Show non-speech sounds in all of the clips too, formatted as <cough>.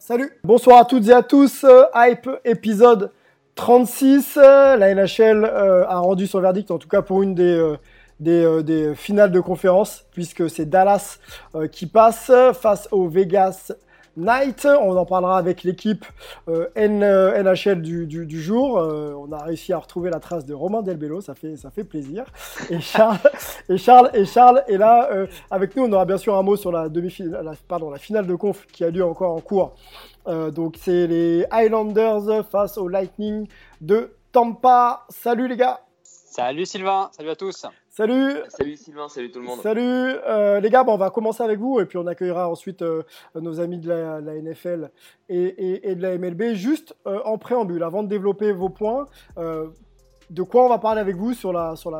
Salut, bonsoir à toutes et à tous. Euh, Hype épisode 36. Euh, La NHL euh, a rendu son verdict, en tout cas pour une des, des, finales de conférence, puisque c'est Dallas qui passe face au Vegas Knight. On en parlera avec l'équipe euh, N- euh, NHL du, du, du jour. Euh, on a réussi à retrouver la trace de Romain Delbello, ça fait, ça fait plaisir. Et Charles, <laughs> et Charles, et Charles est là euh, avec nous. On aura bien sûr un mot sur la demi-finale, la- pardon, la finale de conf qui a lieu encore en cours. Euh, donc c'est les Highlanders face au Lightning de Tampa. Salut les gars. Salut Sylvain, salut à tous. Salut. Salut Sylvain, salut tout le monde. Salut euh, les gars, bon, on va commencer avec vous et puis on accueillera ensuite euh, nos amis de la, la NFL et, et- et de la MLB. Juste euh, en préambule, avant de développer vos points, de quoi on va parler avec vous sur la, sur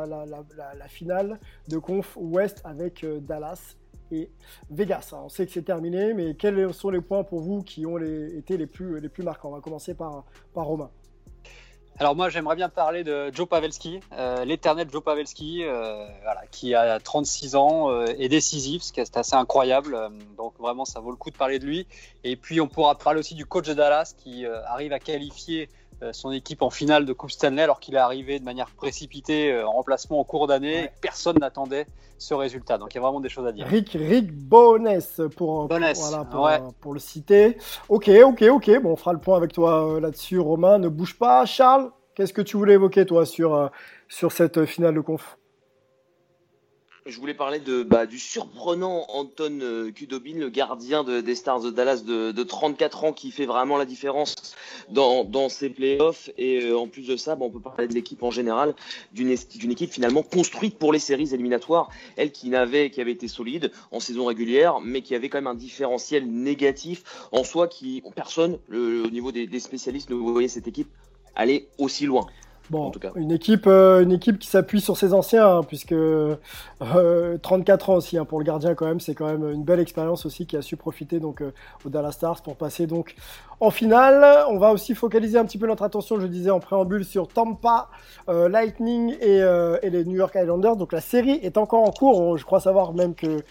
finale de Conf Ouest avec Dallas et Vegas. Alors, on sait que c'est terminé, mais quels sont les points pour vous qui ont les- été les plus, les plus marquants? On va commencer par, par Romain. Alors moi j'aimerais bien parler de Joe Pavelski, euh, l'éternel Joe Pavelski, euh, voilà, qui a 36 ans euh, et décisif, ce qui est assez incroyable. Euh, donc vraiment ça vaut le coup de parler de lui. Et puis on pourra parler aussi du coach de Dallas qui arrive à qualifier son équipe en finale de Coupe Stanley alors qu'il est arrivé de manière précipitée euh, en remplacement en cours d'année. Ouais. Personne n'attendait ce résultat. Donc il y a vraiment des choses à dire. Rick, Rick Boness pour, voilà, pour, ouais. euh, pour le citer. Ok, ok, ok. Bon, on fera le point avec toi euh, là-dessus, Romain. Ne bouge pas. Charles, qu'est-ce que tu voulais évoquer, toi, sur, euh, sur cette euh, finale de conf? Je voulais parler de, bah, du surprenant Anton euh, Kudobin, le gardien de- des Stars de Dallas de, de 34 ans qui fait vraiment la différence dans, dans ces playoffs. Et euh, en plus de ça, bah, on peut parler de l'équipe en général, d'une équipe finalement construite pour les séries éliminatoires. Elle qui, n'avait, qui avait été solide en saison régulière, mais qui avait quand même un différentiel négatif en soi qui, personne, au niveau des spécialistes, ne voyait cette équipe aller aussi loin. Bon, En tout cas. une équipe, euh, une équipe qui s'appuie sur ses anciens, hein, puisque euh, 34 ans aussi hein, pour le gardien quand même, c'est quand même une belle expérience aussi qui a su profiter donc euh, au Dallas Stars pour passer donc en finale. On va aussi focaliser un petit peu notre attention, je disais en préambule, sur Tampa, euh, Lightning et, euh, et les New York Islanders. Donc la série est encore en cours. Je crois savoir même que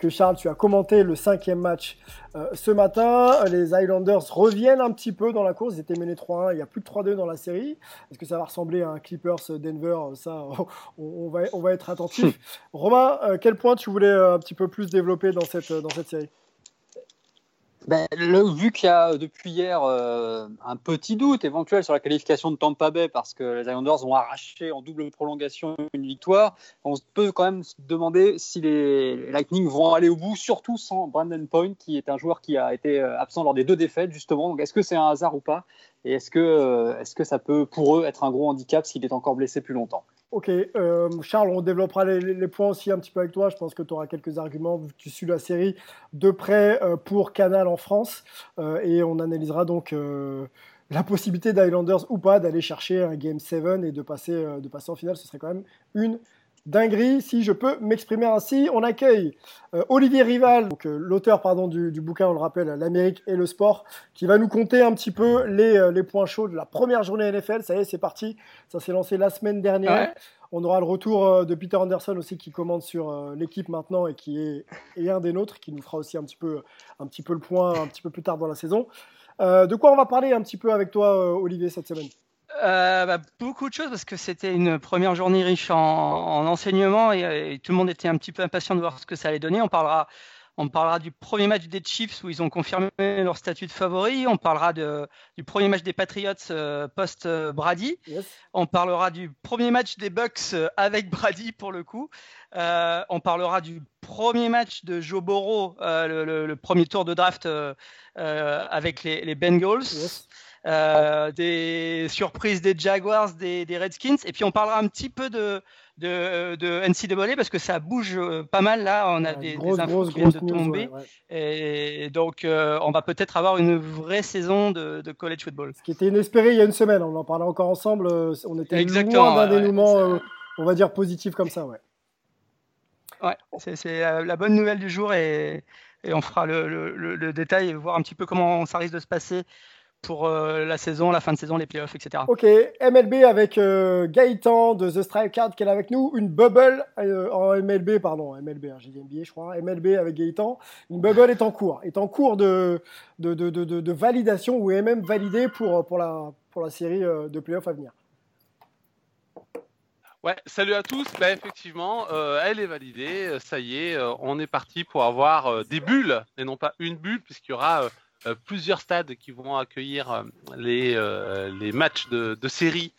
que Charles, tu as commenté le cinquième match euh, ce matin. Les Islanders reviennent un petit peu dans la course. Ils étaient menés 3-1. Il y a plus de 3-2 dans la série. Est-ce que ça va ressembler à un Clippers-Denver Ça, <laughs> on, on va, on va être attentif. Romain, euh, quel point tu voulais euh, un petit peu plus développer dans cette, dans cette série? Ben, vu qu'il y a depuis hier euh, un petit doute éventuel sur la qualification de Tampa Bay parce que les Islanders ont arraché en double prolongation une victoire, on peut quand même se demander si les Lightning vont aller au bout, surtout sans Brandon Point qui est un joueur qui a été euh, absent lors des deux défaites justement. Est-ce que c'est un hasard ou pas? Et est-ce que, euh, est-ce que ça peut pour eux être un gros handicap s'il est encore blessé plus longtemps? Ok, euh, Charles, on développera les, points aussi un petit peu avec toi. Je pense que tu auras quelques arguments tu suis la série de près euh, pour Canal en France. Euh, et on analysera donc la possibilité d'Highlanders ou pas d'aller chercher un Game 7 et de passer, de passer en finale. Ce serait quand même une dinguerie, si je peux m'exprimer ainsi. On accueille euh, Olivier Rival, donc, euh, l'auteur pardon du, du bouquin, on le rappelle, L'Amérique et le sport, qui va nous compter un petit peu les, euh, les points chauds de la première journée NFL. Ça y est, c'est parti. Ça s'est lancé la semaine dernière. Ouais. On aura le retour de Peter Anderson aussi qui commande sur l'équipe maintenant et qui est, est un des nôtres, qui nous fera aussi un petit peu, un petit peu le point un petit peu plus tard dans la saison. De quoi on va parler un petit peu avec toi, Olivier, cette semaine? Euh, bah, beaucoup de choses parce que c'était une première journée riche en, en enseignement et, et tout le monde était un petit peu impatient de voir ce que ça allait donner. On parlera On parlera du premier match des Chiefs où ils ont confirmé leur statut de favori. On parlera de, du premier match des Patriots euh, post-Brady. On parlera du premier match des Bucks euh, avec Brady pour le coup. Euh, on parlera du premier match de Joe Burrow, le, premier tour de draft avec les, Bengals. Des surprises des Jaguars, des, des, Redskins, et puis on parlera un petit peu de, de, de NCAA parce que ça bouge euh, pas mal là. On a des, infos qui viennent de tomber. Et donc, euh, on va peut-être avoir une vraie saison de, college football. Ce qui était inespéré il y a une semaine. On en parlait encore ensemble. Euh, on était Exactement, loin d'un dénouement, on va dire, positif comme ça. Ouais, ouais c'est la bonne nouvelle du jour et, et on fera le, le, le, détail et voir un petit peu comment ça risque de se passer pour euh, la saison, la fin de saison, les playoffs, etc. Ok, MLB avec euh, Gaëtan de The Strike Card qui est là avec nous. Une bubble euh, en MLB, pardon, MLB, hein, j'ai dit NBA, je crois. MLB avec Gaëtan. Une bubble est en cours, est en cours de, de, de, de, de validation ou est même validée pour, pour, la, pour la série de playoffs à venir. Ouais, salut à tous. Bah, effectivement, elle est validée. Ça y est, on est parti pour avoir des bulles et non pas une bulle, puisqu'il y aura euh, plusieurs stades qui vont accueillir euh, les, euh, les matchs de, de série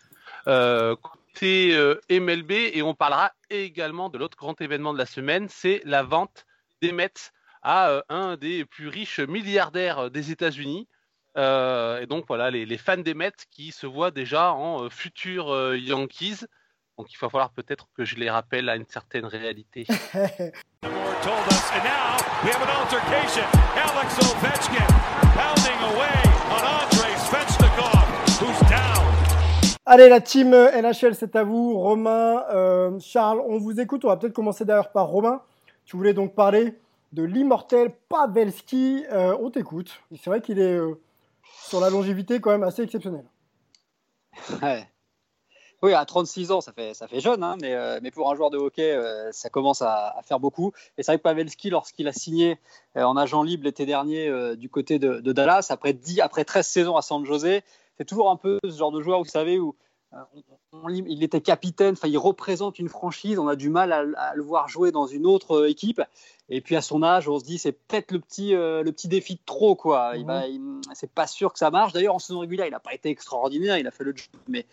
côté MLB et on parlera également de l'autre grand événement de la semaine, c'est la vente des Mets à un des plus riches milliardaires des États-Unis. et donc voilà, les, fans des Mets qui se voient déjà en futurs Yankees. Donc il va falloir peut-être que je les rappelle à une certaine réalité. <laughs> Allez, la team NHL, c'est à vous. Romain, euh, Charles, on vous écoute. On va peut-être commencer d'ailleurs par Romain. Tu voulais donc parler de l'immortel Pavelski. Euh, on t'écoute. C'est vrai qu'il est euh, sur la longévité quand même assez exceptionnel. Ouais. Oui, à 36 ans, ça fait, ça fait jeune, hein, mais, euh, mais, pour un joueur de hockey, euh, ça commence à, faire beaucoup. Et c'est vrai que Pavelski, lorsqu'il a signé euh, en agent libre l'été dernier du côté de, Dallas, après, 10, après 13 saisons à San Jose, c'est toujours un peu ce genre de joueur, vous savez, où il était capitaine, il représente une franchise, on a du mal à, le voir jouer dans une autre équipe. Et puis à son âge, on se dit c'est peut-être le petit le petit défi de trop quoi. Il mmh. c'est pas sûr que ça marche. D'ailleurs en saison régulière, il n'a pas été extraordinaire, il a fait le job, mais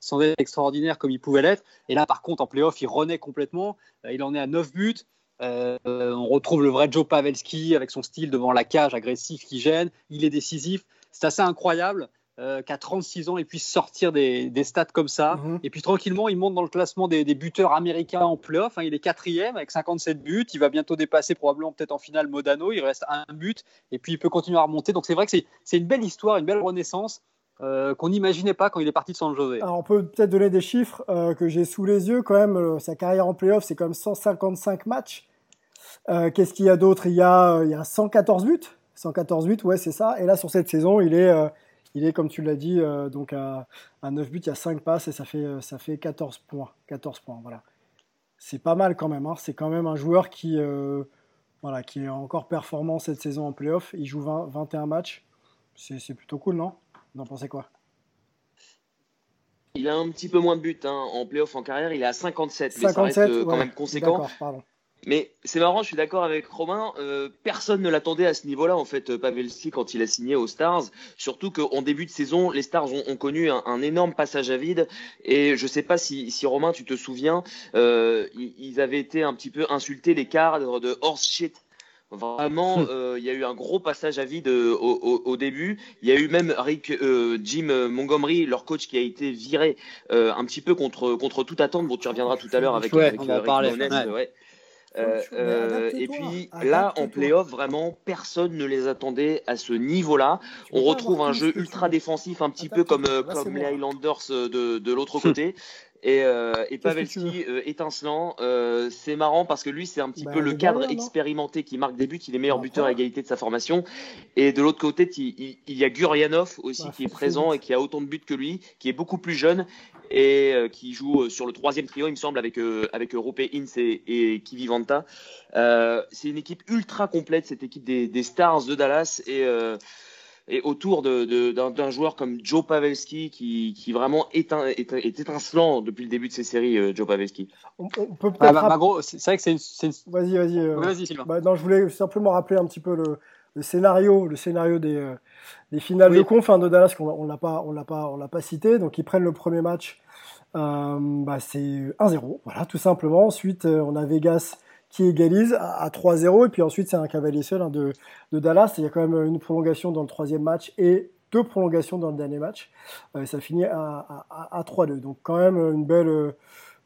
sans être extraordinaire comme il pouvait l'être. Et là, par contre, en playoff, il renaît complètement. Euh, il en est à 9 buts. Euh, on retrouve le vrai Joe Pavelski avec son style devant la cage agressif qui gêne. Il est décisif. C'est assez incroyable euh, qu'à 36 ans, il puisse sortir des, stats comme ça. Mhm. Et puis tranquillement, il monte dans le classement des, buteurs américains en playoff. Hein. Il est quatrième avec 57 buts. Il va bientôt dépasser probablement peut-être en finale Modano. Il reste un but. Et puis il peut continuer à remonter. Donc c'est vrai que c'est une belle histoire, une belle renaissance. Euh, qu'on n'imaginait pas quand il est parti de San Jose. Alors on peut peut-être donner des chiffres euh, que j'ai sous les yeux quand même. Euh, sa carrière en playoff, c'est quand même 155 matchs. Qu'est-ce qu'il y a d'autre? A, il y a 114 buts. 114 buts, ouais, c'est ça. Et là, sur cette saison, il est, il est comme tu l'as dit, donc à, 9 buts, il y a 5 passes et ça fait, ça fait 14 points. 14 points, voilà. C'est pas mal quand même. Hein. C'est quand même un joueur qui, voilà, qui est encore performant cette saison en playoff. Il joue 20, 21 matchs. C'est plutôt cool, non? Vous en pensez quoi? Il a un petit peu moins de buts hein. en playoff en carrière, il est à 57, mais ça reste euh, quand même conséquent. Mais c'est marrant, je suis d'accord avec Romain. Euh, personne ne l'attendait à ce niveau-là, en fait, euh, Pavelski, quand il a signé aux Stars. Surtout qu'en début de saison, les Stars ont, connu un, énorme passage à vide. Et je ne sais pas si, Romain, tu te souviens, ils avaient été un petit peu insultés, les cadres de horse shit Vraiment, hmm. euh, il y a eu un gros passage à vide euh, au, début. Il y a eu même Rick, euh, Jim Montgomery, leur coach, qui a été viré un petit peu contre contre toute attente. Bon, tu reviendras tout à l'heure avec, ouais, on va parler. ouais. Et puis là, en playoff, vraiment, personne ne les attendait à ce niveau-là. On retrouve un jeu ultra défensif, un petit peu comme, comme les Highlanders de, de l'autre côté. Et, euh, et Pavelski euh, étincelant, euh, c'est marrant parce que lui c'est un petit bah, peu le cadre expérimenté qui marque des buts, il est meilleur buteur à égalité de sa formation. Et de l'autre côté, il, il, y a Guryanov aussi bah, qui est présent et qui a autant de buts que lui, qui est beaucoup plus jeune et euh, qui joue sur le troisième trio, il me semble, avec avec Rupe Ince et, et Kivi Vanta. c'est une équipe ultra complète, cette équipe des, des Stars de Dallas et et autour de, d'un, joueur comme Joe Pavelski qui, qui vraiment est, est, est, étincelant depuis le début de ces séries, euh, Joe Pavelski. On, peut ah, bah, bah, c'est vrai que c'est une. Vas-y, vas-y. Euh, vas-y, bah, non, je voulais simplement rappeler un petit peu le, le scénario, le scénario des, euh, des finales de conf hein, de Dallas qu'on on l'a pas, on l'a pas, on l'a pas cité. Donc ils prennent le premier match, bah, c'est 1-0, voilà, tout simplement. Ensuite, on a Vegas qui égalise à, 3-0. Et puis ensuite, c'est un cavalier seul hein, de, de, Dallas. Il y a quand même une prolongation dans le troisième match et deux prolongations dans le dernier match. Euh, ça finit à, à, 3-2. Donc quand même une belle,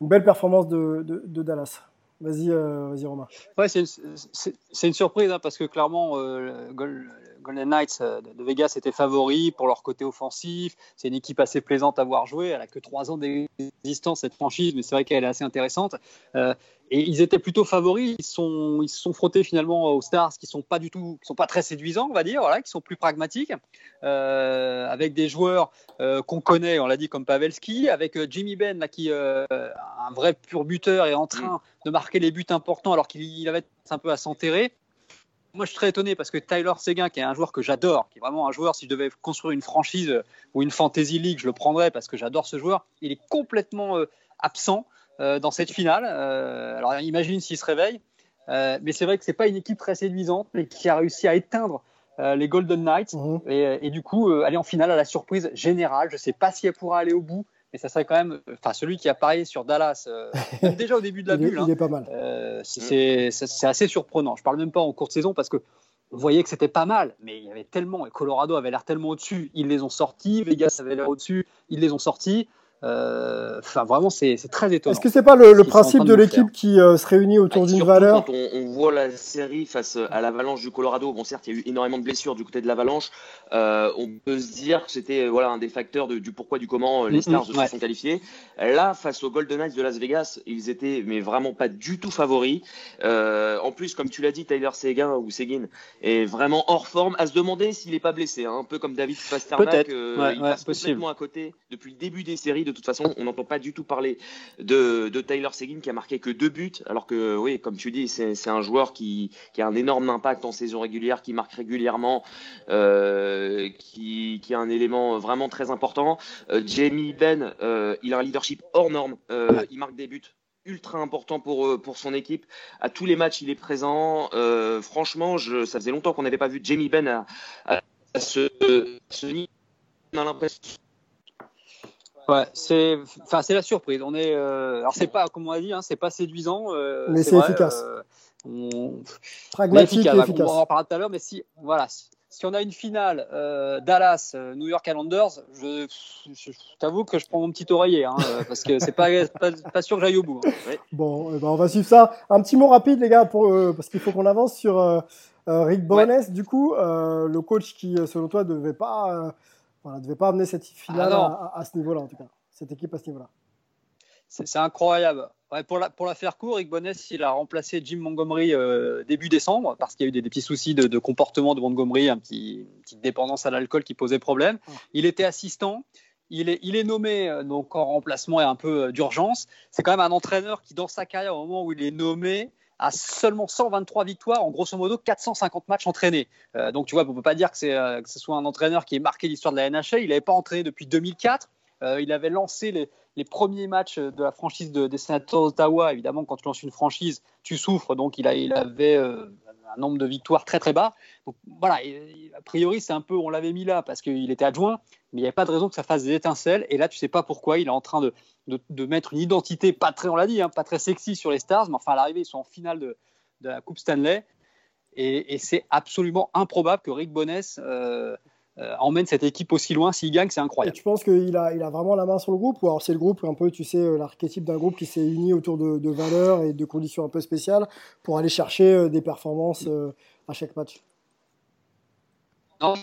une belle performance de, de, Dallas. Vas-y, euh, vas-y Romain. Ouais, c'est une, une, surprise hein, parce que clairement, euh, Golden Knights euh, de Vegas étaient favoris pour leur côté offensif. C'est une équipe assez plaisante à voir jouer. Elle a que trois ans d'existence cette franchise, mais c'est vrai qu'elle est assez intéressante. Euh, et ils étaient plutôt favoris. Ils sont, ils se sont frottés finalement aux Stars, qui sont pas du tout, qui sont pas très séduisants, on va dire, voilà, qui sont plus pragmatiques, euh, avec des joueurs qu'on connaît, on l'a dit comme Pavelski, avec Jimmy Ben là, qui un vrai pur buteur est en train de marquer les buts importants alors qu'il avait un peu à s'enterrer. Moi, je suis très étonné parce que Tyler Seguin, qui est un joueur que j'adore, qui est vraiment un joueur, si je devais construire une franchise euh, ou une fantasy league, je le prendrais parce que j'adore ce joueur. Il est complètement euh, absent euh, dans cette finale. alors, imagine s'il se réveille. mais c'est vrai que c'est pas une équipe très séduisante, mais qui a réussi à éteindre les Golden Knights mhm. et, et, du coup aller en finale à la surprise générale. Je sais pas si elle pourra aller au bout mais ça serait quand même, enfin celui qui a parié sur Dallas, euh, <laughs> déjà au début de la bulle, il, est, pas mal. Euh, c'est assez surprenant. Je parle même pas en courte saison parce que vous voyez que c'était pas mal, mais il y avait tellement, et Colorado avait l'air tellement au-dessus, ils les ont sortis, Vegas avait l'air au-dessus, ils les ont sortis. Euh, enfin, vraiment, c'est très étonnant. Est-ce que c'est pas le, le principe de, l'équipe qui euh, se réunit autour d'une valeur Quand on, on, voit la série face à l'Avalanche du Colorado, bon certes, il y a eu énormément de blessures du côté de l'Avalanche. Euh, on peut se dire que c'était voilà un des facteurs de, du pourquoi du comment les Stars se sont qualifiés. Là, face aux Golden Knights de Las Vegas, ils étaient mais vraiment pas du tout favoris. en plus, comme tu l'as dit, Tyler Seguin ou Seguin est vraiment hors forme. À se demander s'il est pas blessé, hein, un peu comme David Pasternak. il passe complètement à côté depuis le début des séries de toute façon, on n'entend pas du tout parler de, Tyler Seguin qui a marqué que deux buts, alors que, oui, comme tu dis, c'est un joueur qui, a un énorme impact en saison régulière, qui marque régulièrement, euh, qui, a un élément vraiment très important. Euh, Jamie Ben, il a un leadership hors norme, il marque des buts ultra important pour, son équipe. À tous les matchs, il est présent. franchement, je, ça faisait longtemps qu'on n'avait pas vu Jamie Ben à, ce, Ouais, c'est, enfin, c'est la surprise. On est, euh, alors c'est pas, comme on a dit, hein, c'est pas séduisant. Euh, mais c'est efficace. Euh, on... Pragmatique efficace, efficace. On en parlera tout à l'heure, mais si, voilà, si on a une finale Dallas, New York Islanders, je, je, t'avoue que je prends mon petit oreiller, hein, parce que c'est <laughs> pas, pas, sûr que j'aille au bout. Hein. Bon, eh ben on va suivre ça. Un petit mot rapide, les gars, pour, parce qu'il faut qu'on avance sur Rick Bones. Du coup, le coach qui, selon toi, devait pas voilà, ne devait pas amener cette finale ah à, ce niveau-là, en tout cas, cette équipe à ce niveau-là. C'est incroyable. pour, la, pour la faire court, Rick Bonness, il a remplacé Jim Montgomery euh, début décembre parce qu'il y a eu des, petits soucis de, comportement de Montgomery, un petit, une petite dépendance à l'alcool qui posait problème. Il était assistant. Il est, il est nommé euh, donc en remplacement et un peu euh, d'urgence. C'est quand même un entraîneur qui, dans sa carrière, au moment où il est nommé, a seulement 123 victoires en grosso modo 450 matchs entraînés. Euh, donc tu vois, on ne peut pas dire que, euh, que ce soit un entraîneur qui ait marqué l'histoire de la NHL. Il n'avait pas entraîné depuis 2004. Euh, il avait lancé les, les, premiers matchs de la franchise de, des Sénateurs d'Ottawa. Évidemment, quand tu lances une franchise, tu souffres. Donc il, a, il avait un nombre de victoires très très bas. Donc voilà, a priori, c'est un peu, on l'avait mis là parce qu'il était adjoint, mais il n'y avait pas de raison que ça fasse des étincelles. Et là, tu sais pas pourquoi, il est en train de, de, mettre une identité, pas très, on l'a dit, hein, pas très sexy sur les Stars, mais enfin à l'arrivée, ils sont en finale de, de la Coupe Stanley. Et, c'est absolument improbable que Rick Bonness euh, euh, emmène cette équipe aussi loin. S'il gagne, c'est incroyable. Et tu penses qu'il a, il a vraiment la main sur le groupe Ou alors c'est le groupe, un peu, tu sais, euh, l'archétype d'un groupe qui s'est uni autour de, de, valeurs et de conditions un peu spéciales pour aller chercher des performances à chaque match? Non,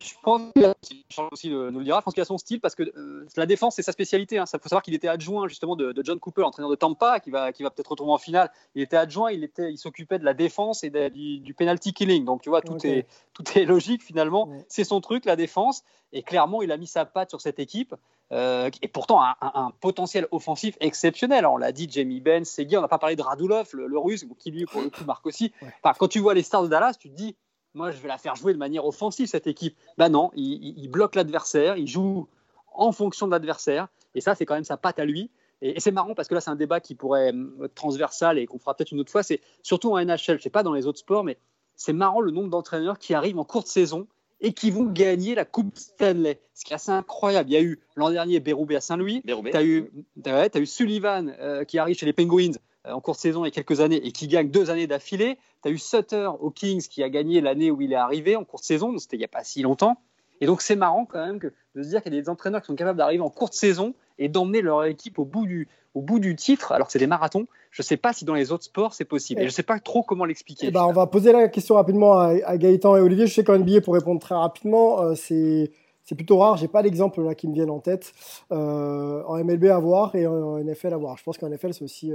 je pense qu'il aussi nous le dira. Je pense qu'il a son style parce que euh, la défense c'est sa spécialité. Hein. Ça faut savoir qu'il était adjoint justement de, John Cooper, entraîneur de Tampa, qui va qui va peut-être retrouver en finale. Il était adjoint, il était, il s'occupait de la défense et du, penalty killing. Donc tu vois tout est tout est logique finalement. C'est son truc la défense et clairement il a mis sa patte sur cette équipe. Euh, et pourtant un, un, potentiel offensif exceptionnel. on l'a dit, Jamie Benn, Segui, on n'a pas parlé de Radulov, le, russe, qui lui pour le coup marque aussi. Enfin, quand tu vois les stars de Dallas, tu te dis moi je vais la faire jouer de manière offensive cette équipe. Bah non, il, bloque l'adversaire, il joue en fonction de l'adversaire, et ça c'est quand même sa patte à lui. Et, c'est marrant parce que là c'est un débat qui pourrait être transversal et qu'on fera peut-être une autre fois. C'est surtout en NHL, je sais pas dans les autres sports, mais c'est marrant le nombre d'entraîneurs qui arrivent en courte saison et qui vont gagner la Coupe Stanley. Ce qui est assez incroyable. Il y a eu l'an dernier Béroubé à Saint-Louis. Tu as, eu, as eu Sullivan euh, qui arrive chez les Penguins euh, en courte saison il y a quelques années et qui gagne deux années d'affilée. Tu as eu Sutter aux Kings qui a gagné l'année où il est arrivé en courte saison, c'était il n'y a pas si longtemps. Et donc c'est marrant quand même de se dire qu'il y a des entraîneurs qui sont capables d'arriver en courte saison et d'emmener leur équipe au bout du, au bout du titre, alors que c'est des marathons. Je ne sais pas si dans les autres sports c'est possible. Et, je ne sais pas trop comment l'expliquer. Eh ben, on va poser la question rapidement à, Gaëtan et Olivier. Je sais qu'en NBA, pour répondre très rapidement, euh, c'est c'est plutôt rare. J'ai pas d'exemple là qui me viennent en tête. Euh, en MLB à voir et en, NFL à voir. Je pense qu'en NFL c'est aussi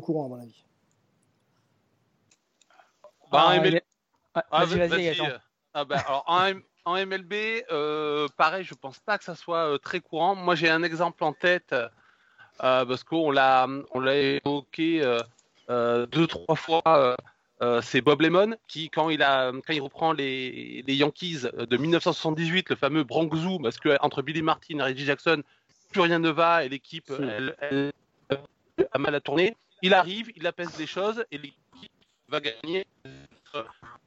peu courant à mon avis. Bah, en MLB, ah, ah, bah, alors, en, MLB, pareil, je pense pas que ça soit très courant. Moi, j'ai un exemple en tête euh, parce qu'on l'a, on l'a évoqué euh, euh, deux, trois fois. c'est Bob Lemon qui, quand il, a, quand il reprend les, les Yankees de 1978, le fameux Bronx Zoo, parce que entre Billy Martin et Reggie Jackson, plus rien ne va et l'équipe elle, a mal à tourner. Il arrive, il apaise les choses et l'équipe va gagner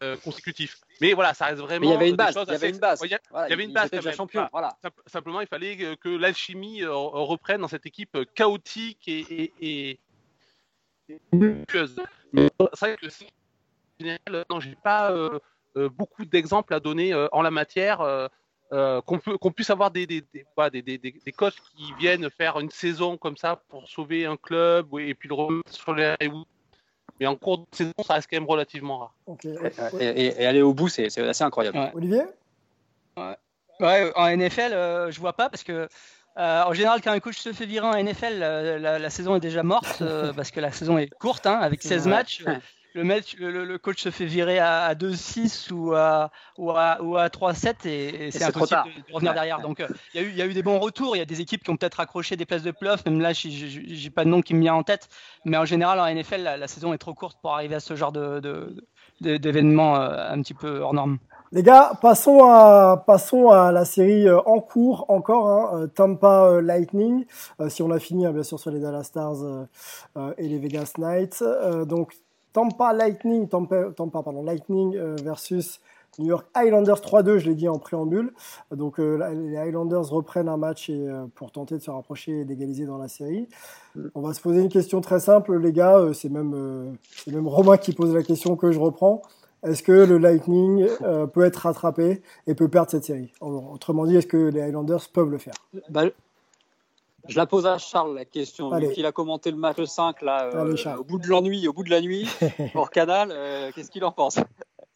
euh, consécutif. Mais voilà, ça reste vraiment. il y avait une base. Il y avait une base. Il y, avait une base. Champion, voilà. Simplement, il fallait que, l'alchimie euh, reprenne dans cette équipe chaotique et, et, Mais c'est vrai que général, non, j'ai pas euh, beaucoup d'exemples à donner en la matière. Qu'on qu'on puisse avoir des des, des, des, des, coachs qui viennent faire une saison comme ça pour sauver un club et puis le remettre sur les mais en cours de saison, ça reste quand même relativement rare. Et, aller au bout, c'est assez incroyable. Olivier? Ouais. En NFL, euh, je vois pas parce que euh, en général, quand un coach se fait virer en NFL, la, saison est déjà morte <laughs> euh, parce que la saison est courte, hein, avec 16 matchs <laughs> le, le, coach se fait virer à, 2-6 ou à, ou à, ou à 3-7 et, c'est impossible de, revenir derrière. Donc euh, il y, y, a eu des bons retours, il y a des équipes qui ont peut-être accroché des places de playoff, même là j'ai pas de nom qui me vient en tête, mais en général en NFL la, saison est trop courte pour arriver à ce genre d'événements de, euh, un petit peu hors norme. Les gars, passons à, passons à la série euh, en cours encore, hein, Tampa Lightning, si on a fini hein, bien sûr sur les Dallas Stars et les Vegas Knights. donc Tampa Lightning, Tampa, pardon, Lightning euh, versus New York Highlanders 3-2, je l'ai dit en préambule. Donc euh, les Highlanders reprennent un match et, euh, pour tenter de se rapprocher et d'égaliser dans la série. On va se poser une question très simple, les gars. c'est même, même Romain qui pose la question que je reprends. Est-ce que le Lightning peut être rattrapé et peut perdre cette série? Autrement dit, est-ce que les Highlanders peuvent le faire? Bah, je la pose à Charles la question, vu qu'il a commenté le match 5 là, euh, au bout de l'ennui, au bout de la nuit, <laughs> hors canal, euh, qu'est-ce qu'il en pense?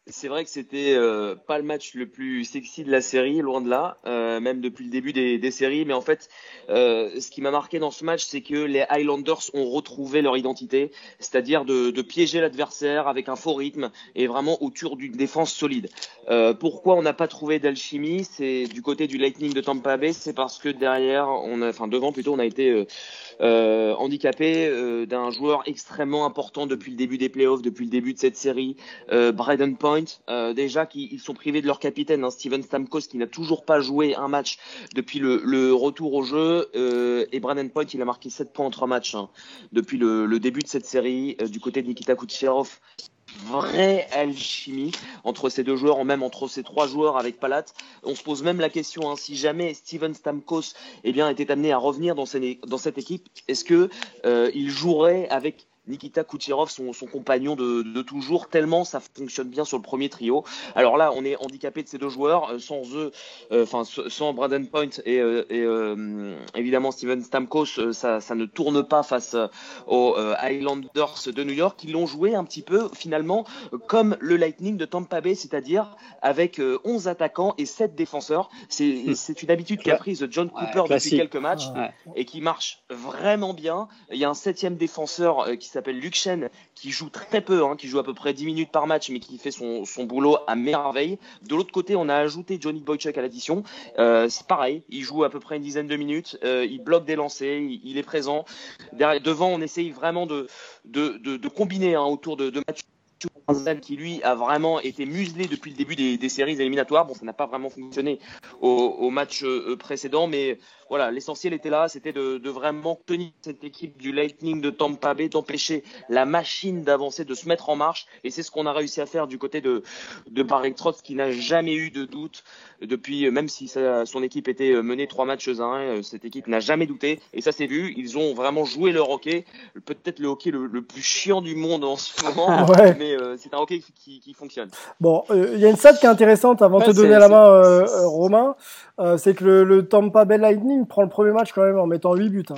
C'est vrai que c'était euh, pas le match le plus sexy de la série, loin de là, euh, même depuis le début des, des séries. Mais en fait, euh, ce qui m'a marqué dans ce match, c'est que les Highlanders ont retrouvé leur identité, c'est-à-dire de, de, piéger l'adversaire avec un faux rythme et vraiment autour d'une défense solide. Euh, pourquoi on n'a pas trouvé d'alchimie C'est du côté du Lightning de Tampa Bay, c'est parce que derrière, on a, enfin devant plutôt, on a été euh, handicapé d'un joueur extrêmement important depuis le début des playoffs, depuis le début de cette série, Braden Point euh, déjà qu'ils sont privés de leur capitaine, hein, Steven Stamkos, qui n'a toujours pas joué un match depuis le, retour au jeu. Euh, et Brandon Point, il a marqué 7 points en 3 matchs hein, depuis le, début de cette série. Euh, du côté de Nikita Kucherov, vraie alchimie entre ces deux joueurs, même entre ces trois joueurs avec Palat. On se pose même la question hein, si jamais Steven Stamkos eh était amené à revenir dans, cette équipe, est-ce que il jouerait avec Nikita Kucherov, son, compagnon de, toujours, tellement ça fonctionne bien sur le premier trio. Alors là, on est handicapé de ces deux joueurs, euh, sans eux, euh, enfin sans Braden Point et, euh, évidemment Steven Stamkos, ça, ça, ne tourne pas face aux Highlanders de New York, qui l'ont joué un petit peu finalement comme le Lightning de Tampa Bay, c'est-à-dire avec 11 attaquants et 7 défenseurs. Hmm. C'est une habitude qu'a prise John Cooper depuis quelques matchs et qui marche vraiment bien. Il y a un septième défenseur qui s'appelle Luc Chen, qui joue très peu, hein, qui joue à peu près 10 minutes par match, mais qui fait son, boulot à merveille. De l'autre côté, on a ajouté Johnny Boychuk à l'addition. Euh, c'est pareil, il joue à peu près une dizaine de minutes, euh, il bloque des lancers, il, est présent. devant, on essaye vraiment de, de, combiner hein, autour de, de Mathieu qui lui a vraiment été muselé depuis le début des, séries éliminatoires. Bon, ça n'a pas vraiment fonctionné au, au match euh, précédent, mais voilà, l'essentiel était là, c'était de, de, vraiment tenir cette équipe du Lightning de Tampa Bay, d'empêcher la machine d'avancer, de se mettre en marche, et c'est ce qu'on a réussi à faire du côté de, de Barry Trotz, qui n'a jamais eu de doute depuis, même si son équipe était menée trois matchs à un, cette équipe n'a jamais douté, et ça s'est vu, ils ont vraiment joué leur hockey, peut-être le hockey le, plus chiant du monde en ce moment, <laughs> mais euh, c'est un hockey qui, qui fonctionne. Bon, euh, il y a une stat qui est intéressante avant de te donner la main, euh, Romain, c'est que le, le Tampa Bay Lightning prend le premier match quand même en mettant 8 buts. Hein.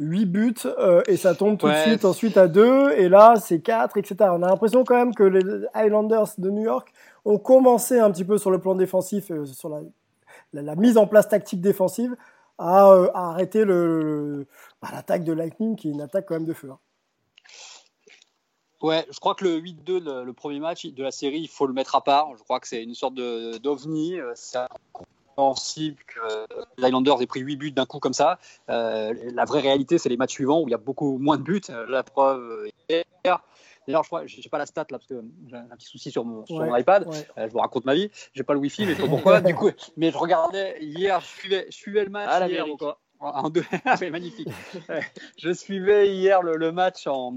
8 buts euh, et ça tombe tout de suite ensuite à 2 et là c'est 4 etc. On a l'impression quand même que les Highlanders de New York ont commencé un petit peu sur le plan défensif, euh, sur la, la, mise en place tactique défensive à, euh, à arrêter le, bah, l'attaque de Lightning qui est une attaque quand même de feu. Hein. Ouais, je crois que le 8-2, le, premier match de la série, il faut le mettre à part. Je crois que c'est une sorte de, d'ovni. C'est que les Islanders aient pris 8 buts d'un coup comme ça. Euh, la vraie réalité, c'est les matchs suivants où il y a beaucoup moins de buts. La preuve hier. D'ailleurs, je crois, j'ai pas la stat là parce que j'ai un petit souci sur mon, iPad. Euh, je vous raconte ma vie. J'ai pas le Wi-Fi, mais je sais pas <laughs> pourquoi. du coup, mais je regardais hier, je suivais, je suivais le match ah, hier. En deux... <laughs> Ah, magnifique. je suivais hier le, match en,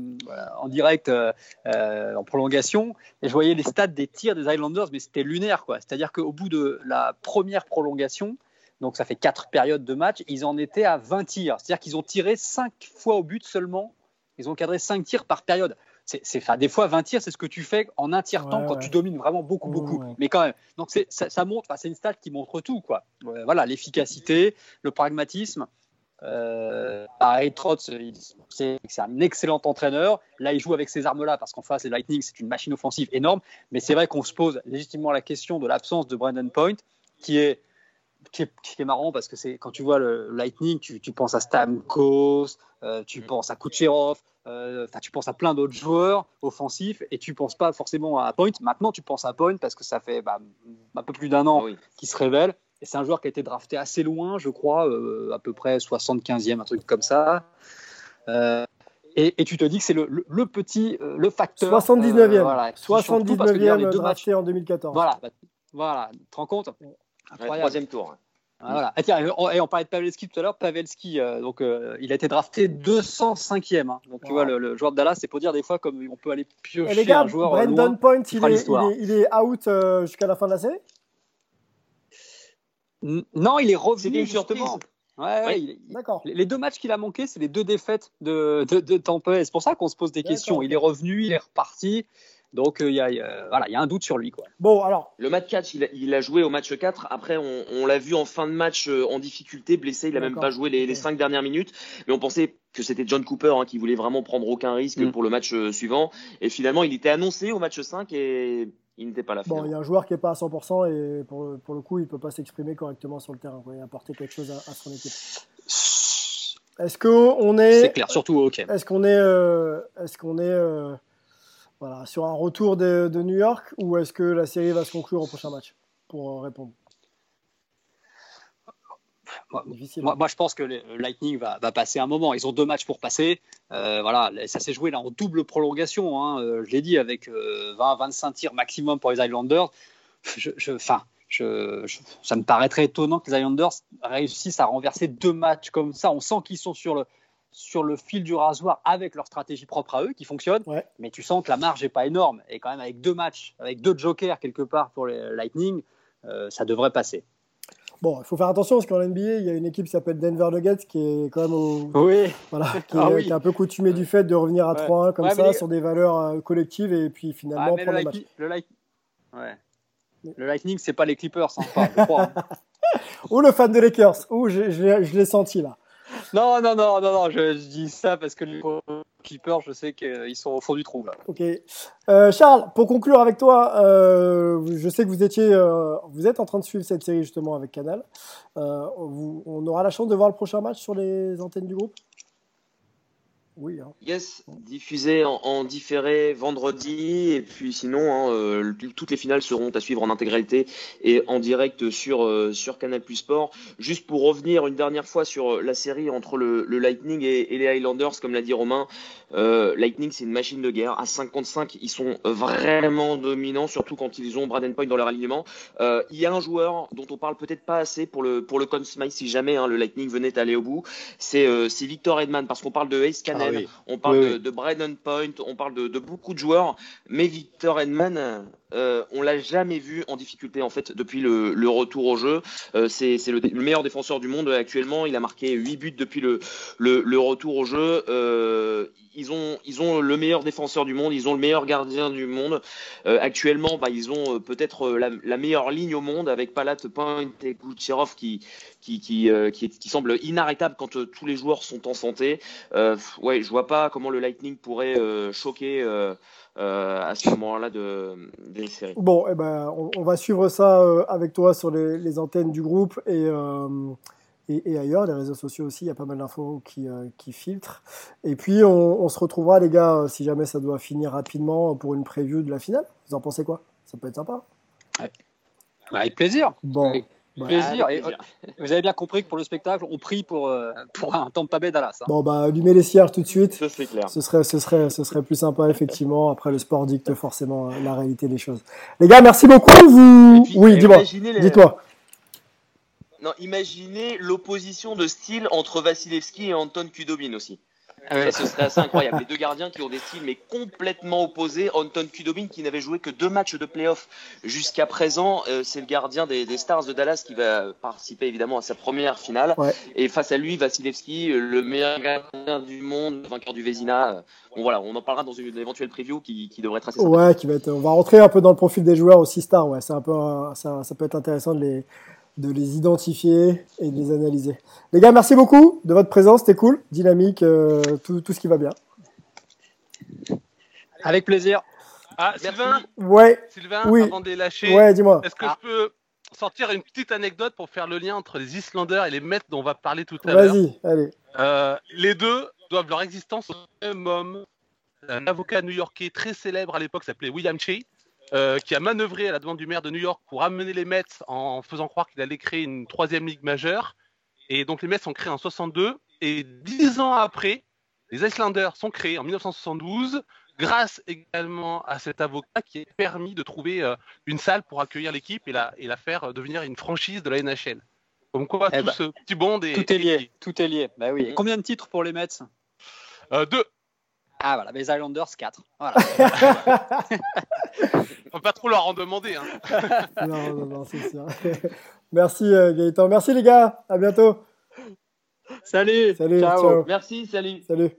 direct, euh, euh, en prolongation, et je voyais les stats des tirs des Islanders, mais c'était lunaire, quoi. C'est-à-dire qu'au bout de la première prolongation, donc ça fait quatre périodes de match, ils en étaient à 20 tirs. C'est-à-dire qu'ils ont tiré 5 fois au but seulement. Ils ont cadré 5 tirs par période c'est des fois 20 tirs, c'est ce que tu fais en un tiers temps quand tu domines vraiment beaucoup, beaucoup. Mais quand même, donc ça, ça montre, c'est une stat qui montre tout, quoi. Voilà, l'efficacité, le pragmatisme. Euh, Trotz, c'est un excellent entraîneur. Là, il joue avec ces armes-là parce qu'en face, les Lightning, c'est une machine offensive énorme. Mais c'est vrai qu'on se pose légitimement la question de l'absence de Brandon Point, qui est qui est, marrant parce que c'est quand tu vois le Lightning, tu, penses à Stamkos, euh, tu mm. penses à Kucherov, euh, tu penses à plein d'autres joueurs offensifs et tu penses pas forcément à Point. Maintenant, tu penses à Point parce que ça fait bah, un peu plus d'un an qu'il se révèle. Et c'est un joueur qui a été drafté assez loin, je crois, euh, à peu près 75e, un truc comme ça. Et, tu te dis que c'est le, petit, le facteur. 79e. Voilà, 79e drafté en 2014. Voilà, bah, voilà, tu te rends compte? Troisième tour. Ah, voilà. Ah, tiens, on, et on parlait de Pavelski tout à l'heure. Pavelski, euh, donc, euh, il a été drafté 205e. Hein. Donc, tu vois, le, joueur de Dallas, c'est pour dire des fois comme on peut aller piocher les gars, un joueur. Euh, Brandon Point, il est, il, est, out jusqu'à la fin de la série? Non, il est revenu justement. Ouais, ouais, D'accord. Les deux matchs qu'il a manqué, c'est les deux défaites de, de, de Tampa. C'est pour ça qu'on se pose des questions. Il est revenu, il est reparti. Donc, euh, il y, a, voilà, y a un doute sur lui. Quoi. Bon, alors. Le match 4, il a, joué au match 4. Après, on, l'a vu en fin de match euh, en difficulté, blessé. Il n'a même pas joué les, les cinq dernières minutes. Mais on pensait que c'était John Cooper hein, qui voulait vraiment prendre aucun risque mm. pour le match euh, suivant. Et finalement, il était annoncé au match 5 et il n'était pas là. Bon, il y a un joueur qui n'est pas à 100% et pour, pour le coup, il ne peut pas s'exprimer correctement sur le terrain et apporter quelque chose à, son équipe. Est-ce qu'on est. C'est clair, surtout ok. Est-ce qu'on est. est-ce qu'on est voilà, sur un retour de, New York ou est-ce que la série va se conclure au prochain match Pour euh, répondre? Moi, je pense que le Lightning va, passer un moment. Ils ont deux matchs pour passer. Euh, voilà, ça s'est joué là en double prolongation. Hein. Euh, je l'ai dit avec 20-25 tirs maximum pour les Islanders. Je, je, ça me paraîtrait étonnant que les Islanders réussissent à renverser deux matchs comme ça. On sent qu'ils sont sur le, sur le fil du rasoir avec leur stratégie propre à eux qui fonctionne. Mais tu sens que la marge n'est pas énorme. Et quand même, avec deux matchs, avec deux jokers quelque part pour les Lightning, euh, ça devrait passer. Bon, il faut faire attention parce qu'en NBA, il y a une équipe qui s'appelle Denver Nuggets qui est quand même au... oui. voilà, <laughs> qui, est, ah un peu coutumé du fait de revenir à 3-1 comme ça sur des valeurs euh, collectives et puis finalement ah, prendre le, match. Le, ouais. le Lightning, c'est pas les Clippers, hein, je crois. <laughs> Ou le fan de Lakers. Ou je, je l'ai senti là. Non, non, non, non, non, je, dis ça parce que les Clippers, je sais qu'ils sont au fond du trou. Ok. Euh, Charles, pour conclure avec toi, euh, je sais que vous étiez, euh, vous êtes en train de suivre cette série justement avec Canal. on aura la chance de voir le prochain match sur les antennes du groupe? Oui. Hein. Yes, diffusé en, différé vendredi. Et puis sinon, hein, euh, toutes les finales seront à suivre en intégralité et en direct sur, euh, sur Canal Plus Sport. Juste pour revenir une dernière fois sur la série entre le, Lightning et, les Highlanders, comme l'a dit Romain, euh, Lightning c'est une machine de guerre. À 55, ils sont vraiment dominants, surtout quand ils ont Braden Point dans leur alignement. Il y a un joueur dont on parle peut-être pas assez pour le, pour le Conn Smythe si jamais hein, le Lightning venait aller au bout. C'est Victor Edman, parce qu'on parle de Ace Canel. Ah on parle de, Brandon Point, on parle de, beaucoup de joueurs, mais Victor Edman, euh, on l'a jamais vu en difficulté en fait depuis le, retour au jeu. Euh, c'est le, meilleur défenseur du monde actuellement. Il a marqué 8 buts depuis le, retour au jeu. Euh, ils ont ils ont le meilleur défenseur du monde, ils ont le meilleur gardien du monde. actuellement, bah, ils ont peut-être la, meilleure ligne au monde avec Palat, Point et Kucherov qui qui qui, qui, qui semble inarrêtable quand tous les joueurs sont en santé. ouais, je vois pas comment le Lightning pourrait choquer. Euh, à ce moment-là de, des séries. Bon, eh ben, on, va suivre ça euh, avec toi sur les, antennes du groupe euh, et, et, ailleurs, les réseaux sociaux aussi, il y a pas mal d'infos qui, qui, filtrent. Et puis, on, se retrouvera, les gars, si jamais ça doit finir rapidement pour une preview de la finale. Vous en pensez quoi? Ça peut être sympa. Avec plaisir. Bon. Plaisir. Et, vous avez bien compris que pour le spectacle, on prie pour, euh, pour un Tampa Bay Dallas. Hein. Bon, bah, allumer les cierges tout de suite. Ça, clair. Ce serait, ce, serait, ce serait plus sympa, effectivement. Après, le sport dicte forcément euh, la réalité des choses. Les gars, merci beaucoup. Vous... oui, dis-moi. Dis-toi. Non, imaginez l'opposition de style entre Vasilevski et Anton Kudobin aussi. Ah ce serait assez incroyable. Les deux gardiens qui ont des styles mais complètement opposés. Anton Kudobin qui n'avait joué que deux matchs de playoff jusqu'à présent. Euh, c'est le gardien des, Stars de Dallas qui va participer évidemment à sa première finale. Et face à lui, Vasilevski, le meilleur gardien du monde, vainqueur du Vezina. Bon voilà, on en parlera dans une, éventuelle preview qui, devrait être assez Ouais, qui va être. On va rentrer un peu dans le profil des joueurs aussi stars. Ouais, c'est un peu, ça, ça peut être intéressant de les de les identifier et de les analyser. Les gars, merci beaucoup de votre présence, c'était cool, dynamique, euh, tout, tout, ce qui va bien. Avec plaisir. Ah, Sylvain Ouais. Sylvain, oui. avant de les lâcher, ouais, dis-moi. est-ce que je peux sortir une petite anecdote pour faire le lien entre les Islanders et les Mets dont on va parler tout à l'heure? Vas-y, allez. Euh, les deux doivent leur existence au même homme, un avocat new-yorkais très célèbre à l'époque s'appelait William Shea, euh, qui a manœuvré à la demande du maire de New York pour amener les Mets en faisant croire qu'il allait créer une troisième ligue majeure. Et donc les Mets sont créés en 62 et dix ans après, les Islanders sont créés en 1972 grâce également à cet avocat qui a permis de trouver euh, une salle pour accueillir l'équipe et la, et la faire devenir une franchise de la NHL. Comme quoi, eh tout ben, ce petit bond est... Tout est lié, tout est lié. Bah oui. combien de titres pour les Mets? Euh, Deux. Ah voilà, les Islanders 4. Voilà. <laughs> On peut pas trop leur en demander. Hein. <laughs> non, non, non, c'est sûr. <laughs> Merci euh, Gaëtan. Merci les gars. À bientôt. Salut. Salut. Ciao. Merci. Salut. Salut.